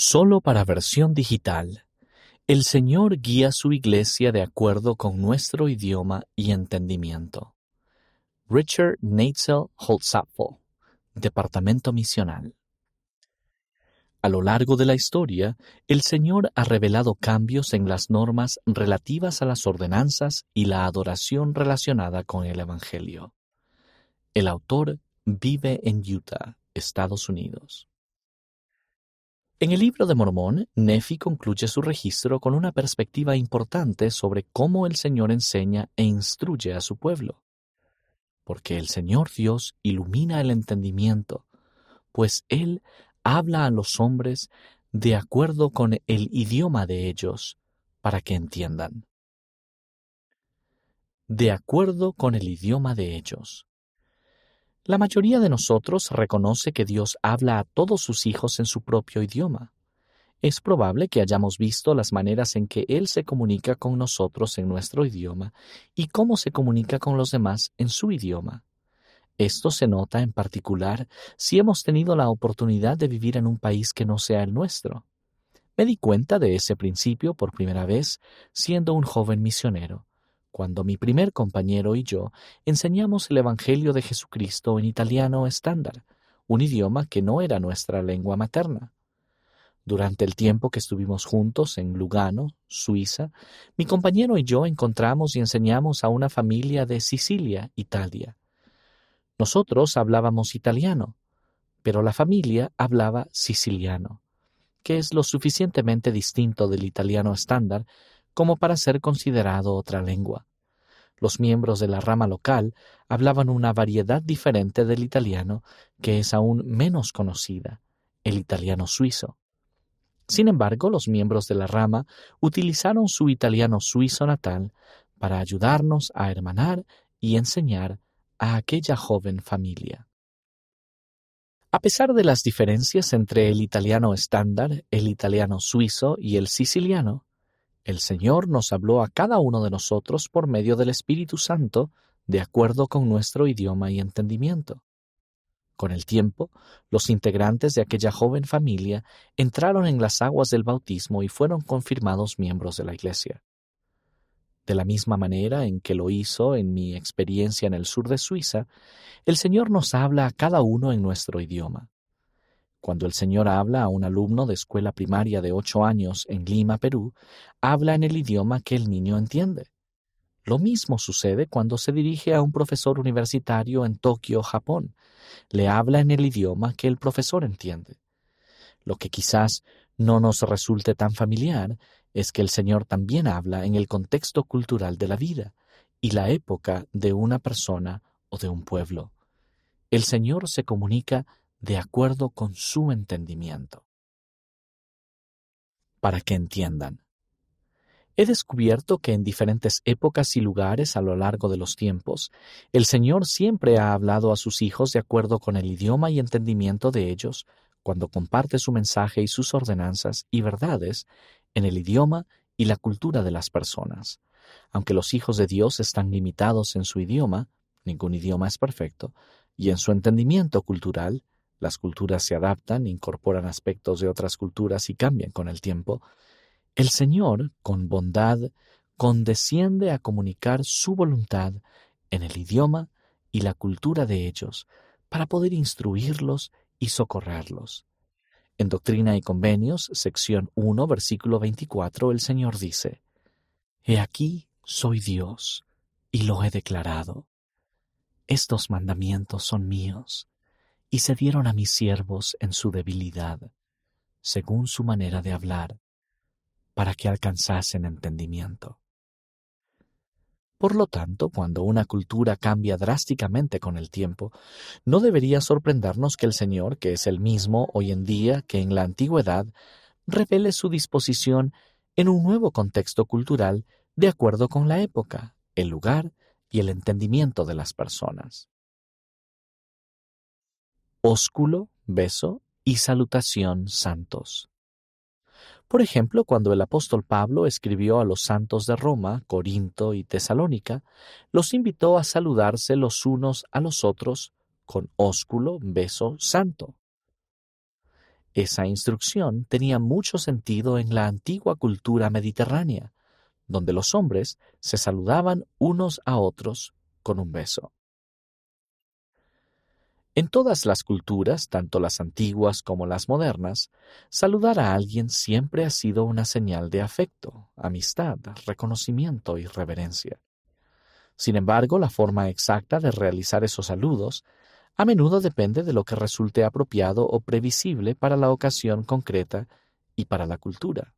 Solo para versión digital. El Señor guía su iglesia de acuerdo con nuestro idioma y entendimiento. Richard Neitzel Holzapfel, Departamento Misional. A lo largo de la historia, el Señor ha revelado cambios en las normas relativas a las ordenanzas y la adoración relacionada con el Evangelio. El autor vive en Utah, Estados Unidos. En el libro de Mormón, Nefi concluye su registro con una perspectiva importante sobre cómo el Señor enseña e instruye a su pueblo. Porque el Señor Dios ilumina el entendimiento, pues Él habla a los hombres de acuerdo con el idioma de ellos, para que entiendan. De acuerdo con el idioma de ellos. La mayoría de nosotros reconoce que Dios habla a todos sus hijos en su propio idioma. Es probable que hayamos visto las maneras en que Él se comunica con nosotros en nuestro idioma y cómo se comunica con los demás en su idioma. Esto se nota en particular si hemos tenido la oportunidad de vivir en un país que no sea el nuestro. Me di cuenta de ese principio por primera vez siendo un joven misionero, cuando mi primer compañero y yo enseñamos el Evangelio de Jesucristo en italiano estándar, un idioma que no era nuestra lengua materna. Durante el tiempo que estuvimos juntos en Lugano, Suiza, mi compañero y yo encontramos y enseñamos a una familia de Sicilia, Italia. Nosotros hablábamos italiano, pero la familia hablaba siciliano, que es lo suficientemente distinto del italiano estándar como para ser considerado otra lengua. Los miembros de la rama local hablaban una variedad diferente del italiano que es aún menos conocida, el italiano suizo. Sin embargo, los miembros de la rama utilizaron su italiano suizo natal para ayudarnos a hermanar y enseñar a aquella joven familia. A pesar de las diferencias entre el italiano estándar, el italiano suizo y el siciliano, el Señor nos habló a cada uno de nosotros por medio del Espíritu Santo, de acuerdo con nuestro idioma y entendimiento. Con el tiempo, los integrantes de aquella joven familia entraron en las aguas del bautismo y fueron confirmados miembros de la Iglesia de la misma manera en que lo hizo en mi experiencia en el sur de Suiza, el Señor nos habla a cada uno en nuestro idioma. Cuando el Señor habla a un alumno de escuela primaria de ocho años en Lima, Perú, habla en el idioma que el niño entiende. Lo mismo sucede cuando se dirige a un profesor universitario en Tokio, Japón. Le habla en el idioma que el profesor entiende. Lo que quizás no nos resulte tan familiar es que el Señor también habla en el contexto cultural de la vida y la época de una persona o de un pueblo. El Señor se comunica de acuerdo con su entendimiento. Para que entiendan. He descubierto que en diferentes épocas y lugares a lo largo de los tiempos, el Señor siempre ha hablado a sus hijos de acuerdo con el idioma y entendimiento de ellos cuando comparte su mensaje y sus ordenanzas y verdades en el idioma y la cultura de las personas. Aunque los hijos de Dios están limitados en su idioma, ningún idioma es perfecto, y en su entendimiento cultural, las culturas se adaptan, incorporan aspectos de otras culturas y cambian con el tiempo, el Señor, con bondad, condesciende a comunicar su voluntad en el idioma y la cultura de ellos, para poder instruirlos y socorrerlos. En Doctrina y Convenios, sección 1, versículo 24, el Señor dice, He aquí soy Dios, y lo he declarado. Estos mandamientos son míos, y se dieron a mis siervos en su debilidad, según su manera de hablar, para que alcanzasen entendimiento. Por lo tanto, cuando una cultura cambia drásticamente con el tiempo, no debería sorprendernos que el Señor, que es el mismo hoy en día que en la antigüedad, revele su disposición en un nuevo contexto cultural de acuerdo con la época, el lugar y el entendimiento de las personas. Ósculo, beso y salutación santos. Por ejemplo, cuando el apóstol Pablo escribió a los santos de Roma, Corinto y Tesalónica, los invitó a saludarse los unos a los otros con ósculo, beso santo. Esa instrucción tenía mucho sentido en la antigua cultura mediterránea, donde los hombres se saludaban unos a otros con un beso. En todas las culturas, tanto las antiguas como las modernas, saludar a alguien siempre ha sido una señal de afecto, amistad, reconocimiento y reverencia. Sin embargo, la forma exacta de realizar esos saludos a menudo depende de lo que resulte apropiado o previsible para la ocasión concreta y para la cultura.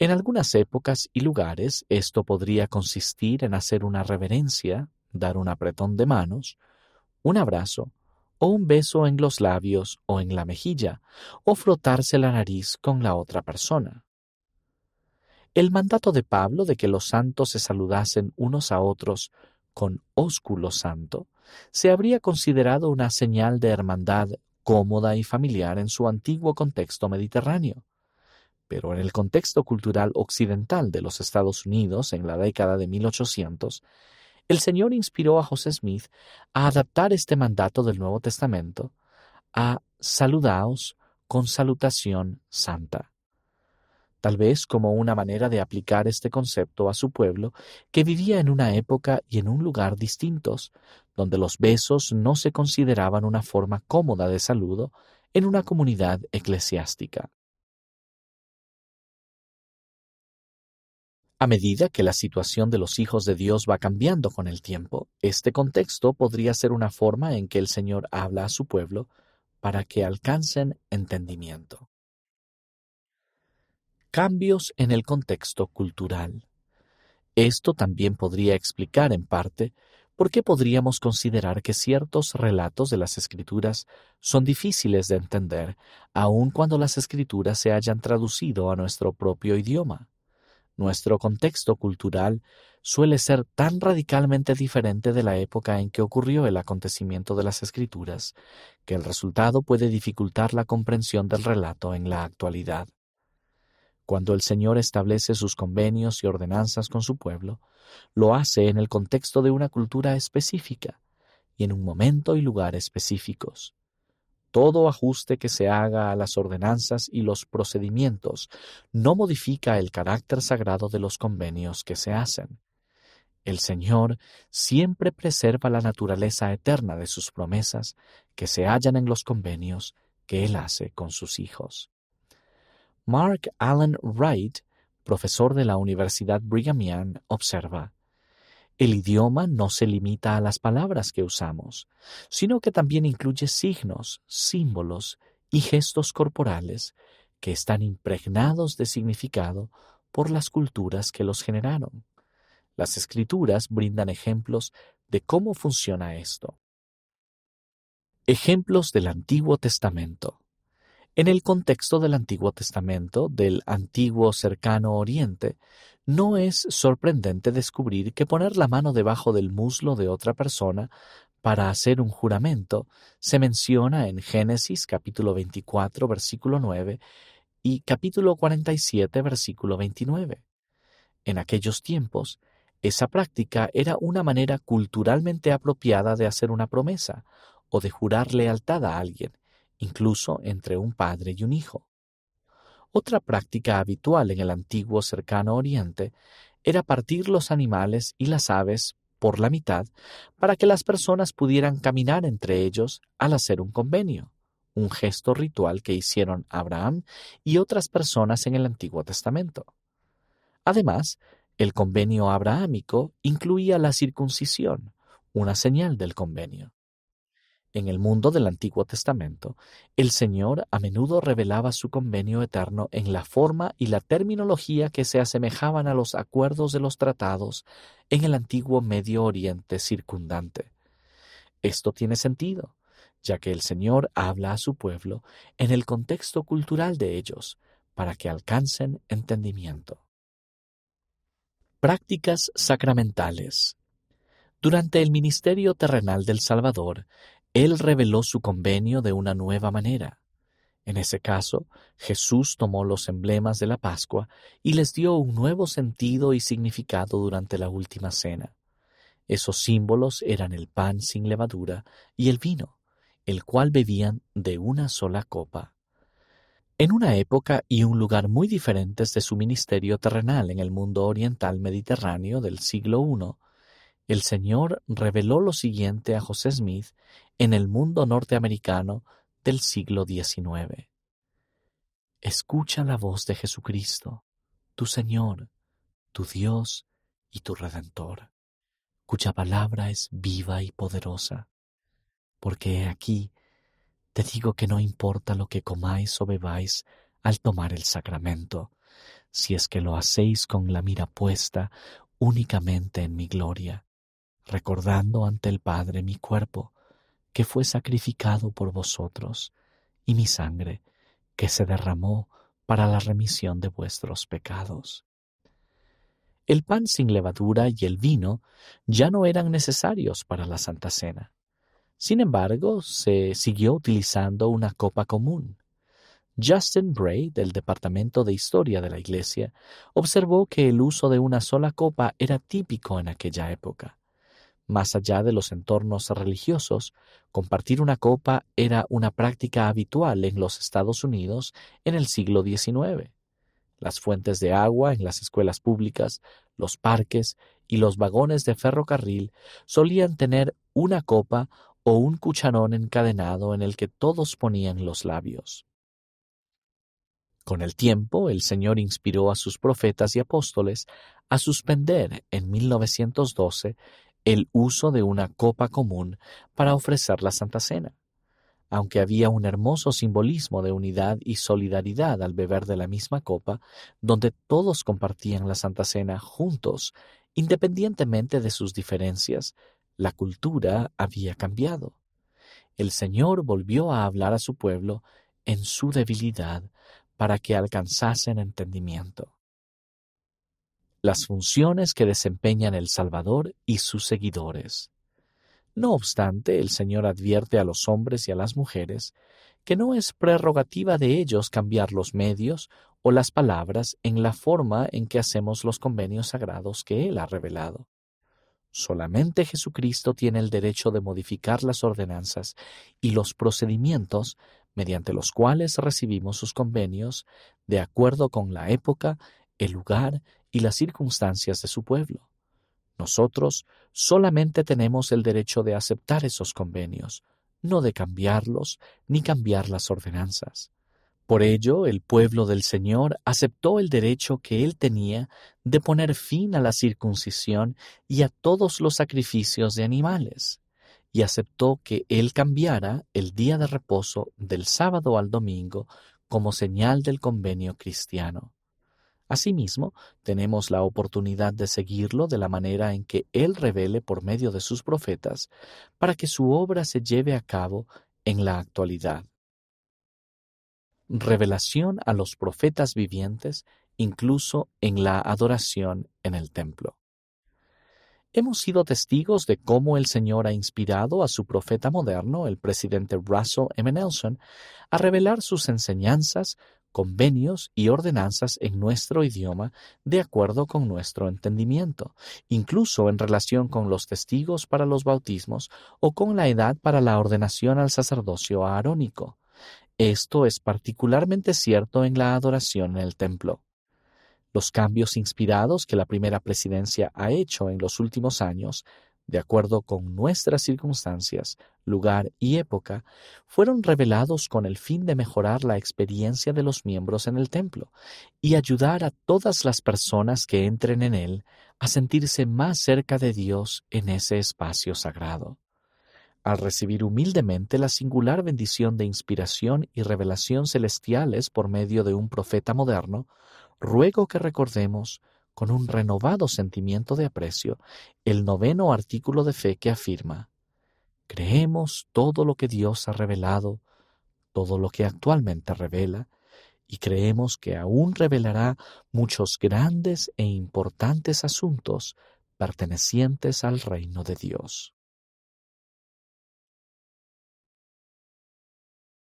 En algunas épocas y lugares esto podría consistir en hacer una reverencia, dar un apretón de manos, un abrazo, o un beso en los labios o en la mejilla, o frotarse la nariz con la otra persona. El mandato de Pablo de que los santos se saludasen unos a otros con ósculo santo se habría considerado una señal de hermandad cómoda y familiar en su antiguo contexto mediterráneo. Pero en el contexto cultural occidental de los Estados Unidos en la década de 1800, el Señor inspiró a José Smith a adaptar este mandato del Nuevo Testamento a saludaos con salutación santa tal vez como una manera de aplicar este concepto a su pueblo que vivía en una época y en un lugar distintos, donde los besos no se consideraban una forma cómoda de saludo en una comunidad eclesiástica. A medida que la situación de los hijos de Dios va cambiando con el tiempo, este contexto podría ser una forma en que el Señor habla a su pueblo para que alcancen entendimiento. Cambios en el contexto cultural. Esto también podría explicar en parte por qué podríamos considerar que ciertos relatos de las escrituras son difíciles de entender, aun cuando las escrituras se hayan traducido a nuestro propio idioma. Nuestro contexto cultural suele ser tan radicalmente diferente de la época en que ocurrió el acontecimiento de las escrituras, que el resultado puede dificultar la comprensión del relato en la actualidad. Cuando el Señor establece sus convenios y ordenanzas con su pueblo, lo hace en el contexto de una cultura específica y en un momento y lugar específicos. Todo ajuste que se haga a las ordenanzas y los procedimientos no modifica el carácter sagrado de los convenios que se hacen. El Señor siempre preserva la naturaleza eterna de sus promesas que se hallan en los convenios que Él hace con sus hijos. Mark Allen Wright, profesor de la Universidad Brigham Young, observa, el idioma no se limita a las palabras que usamos, sino que también incluye signos, símbolos y gestos corporales que están impregnados de significado por las culturas que los generaron. Las escrituras brindan ejemplos de cómo funciona esto. Ejemplos del Antiguo Testamento. En el contexto del Antiguo Testamento, del antiguo cercano Oriente, no es sorprendente descubrir que poner la mano debajo del muslo de otra persona para hacer un juramento se menciona en Génesis capítulo 24 versículo 9 y capítulo 47 versículo 29. En aquellos tiempos, esa práctica era una manera culturalmente apropiada de hacer una promesa o de jurar lealtad a alguien, incluso entre un padre y un hijo. Otra práctica habitual en el antiguo cercano Oriente era partir los animales y las aves por la mitad para que las personas pudieran caminar entre ellos al hacer un convenio, un gesto ritual que hicieron Abraham y otras personas en el Antiguo Testamento. Además, el convenio abrahámico incluía la circuncisión, una señal del convenio. En el mundo del Antiguo Testamento, el Señor a menudo revelaba su convenio eterno en la forma y la terminología que se asemejaban a los acuerdos de los tratados en el antiguo Medio Oriente circundante. Esto tiene sentido, ya que el Señor habla a su pueblo en el contexto cultural de ellos, para que alcancen entendimiento. Prácticas sacramentales. Durante el ministerio terrenal del Salvador, él reveló su convenio de una nueva manera. En ese caso, Jesús tomó los emblemas de la Pascua y les dio un nuevo sentido y significado durante la última cena. Esos símbolos eran el pan sin levadura y el vino, el cual bebían de una sola copa. En una época y un lugar muy diferentes de su ministerio terrenal en el mundo oriental mediterráneo del siglo I, el Señor reveló lo siguiente a José Smith en el mundo norteamericano del siglo XIX. Escucha la voz de Jesucristo, tu Señor, tu Dios y tu Redentor, cuya palabra es viva y poderosa. Porque he aquí, te digo que no importa lo que comáis o bebáis al tomar el sacramento, si es que lo hacéis con la mira puesta únicamente en mi gloria recordando ante el Padre mi cuerpo, que fue sacrificado por vosotros, y mi sangre, que se derramó para la remisión de vuestros pecados. El pan sin levadura y el vino ya no eran necesarios para la Santa Cena. Sin embargo, se siguió utilizando una copa común. Justin Bray, del Departamento de Historia de la Iglesia, observó que el uso de una sola copa era típico en aquella época. Más allá de los entornos religiosos, compartir una copa era una práctica habitual en los Estados Unidos en el siglo XIX. Las fuentes de agua en las escuelas públicas, los parques y los vagones de ferrocarril solían tener una copa o un cucharón encadenado en el que todos ponían los labios. Con el tiempo, el Señor inspiró a sus profetas y apóstoles a suspender en 1912 el uso de una copa común para ofrecer la Santa Cena. Aunque había un hermoso simbolismo de unidad y solidaridad al beber de la misma copa, donde todos compartían la Santa Cena juntos, independientemente de sus diferencias, la cultura había cambiado. El Señor volvió a hablar a su pueblo en su debilidad para que alcanzasen entendimiento las funciones que desempeñan el Salvador y sus seguidores. No obstante, el Señor advierte a los hombres y a las mujeres que no es prerrogativa de ellos cambiar los medios o las palabras en la forma en que hacemos los convenios sagrados que Él ha revelado. Solamente Jesucristo tiene el derecho de modificar las ordenanzas y los procedimientos mediante los cuales recibimos sus convenios de acuerdo con la época, el lugar y las circunstancias de su pueblo. Nosotros solamente tenemos el derecho de aceptar esos convenios, no de cambiarlos ni cambiar las ordenanzas. Por ello, el pueblo del Señor aceptó el derecho que él tenía de poner fin a la circuncisión y a todos los sacrificios de animales, y aceptó que él cambiara el día de reposo del sábado al domingo como señal del convenio cristiano. Asimismo, tenemos la oportunidad de seguirlo de la manera en que Él revele por medio de sus profetas, para que su obra se lleve a cabo en la actualidad. Revelación a los profetas vivientes, incluso en la adoración en el templo. Hemos sido testigos de cómo el Señor ha inspirado a su profeta moderno, el presidente Russell M. Nelson, a revelar sus enseñanzas, convenios y ordenanzas en nuestro idioma de acuerdo con nuestro entendimiento, incluso en relación con los testigos para los bautismos o con la edad para la ordenación al sacerdocio aarónico. Esto es particularmente cierto en la adoración en el templo. Los cambios inspirados que la primera presidencia ha hecho en los últimos años de acuerdo con nuestras circunstancias, lugar y época, fueron revelados con el fin de mejorar la experiencia de los miembros en el templo y ayudar a todas las personas que entren en él a sentirse más cerca de Dios en ese espacio sagrado. Al recibir humildemente la singular bendición de inspiración y revelación celestiales por medio de un profeta moderno, ruego que recordemos con un renovado sentimiento de aprecio el noveno artículo de fe que afirma, creemos todo lo que Dios ha revelado, todo lo que actualmente revela, y creemos que aún revelará muchos grandes e importantes asuntos pertenecientes al reino de Dios.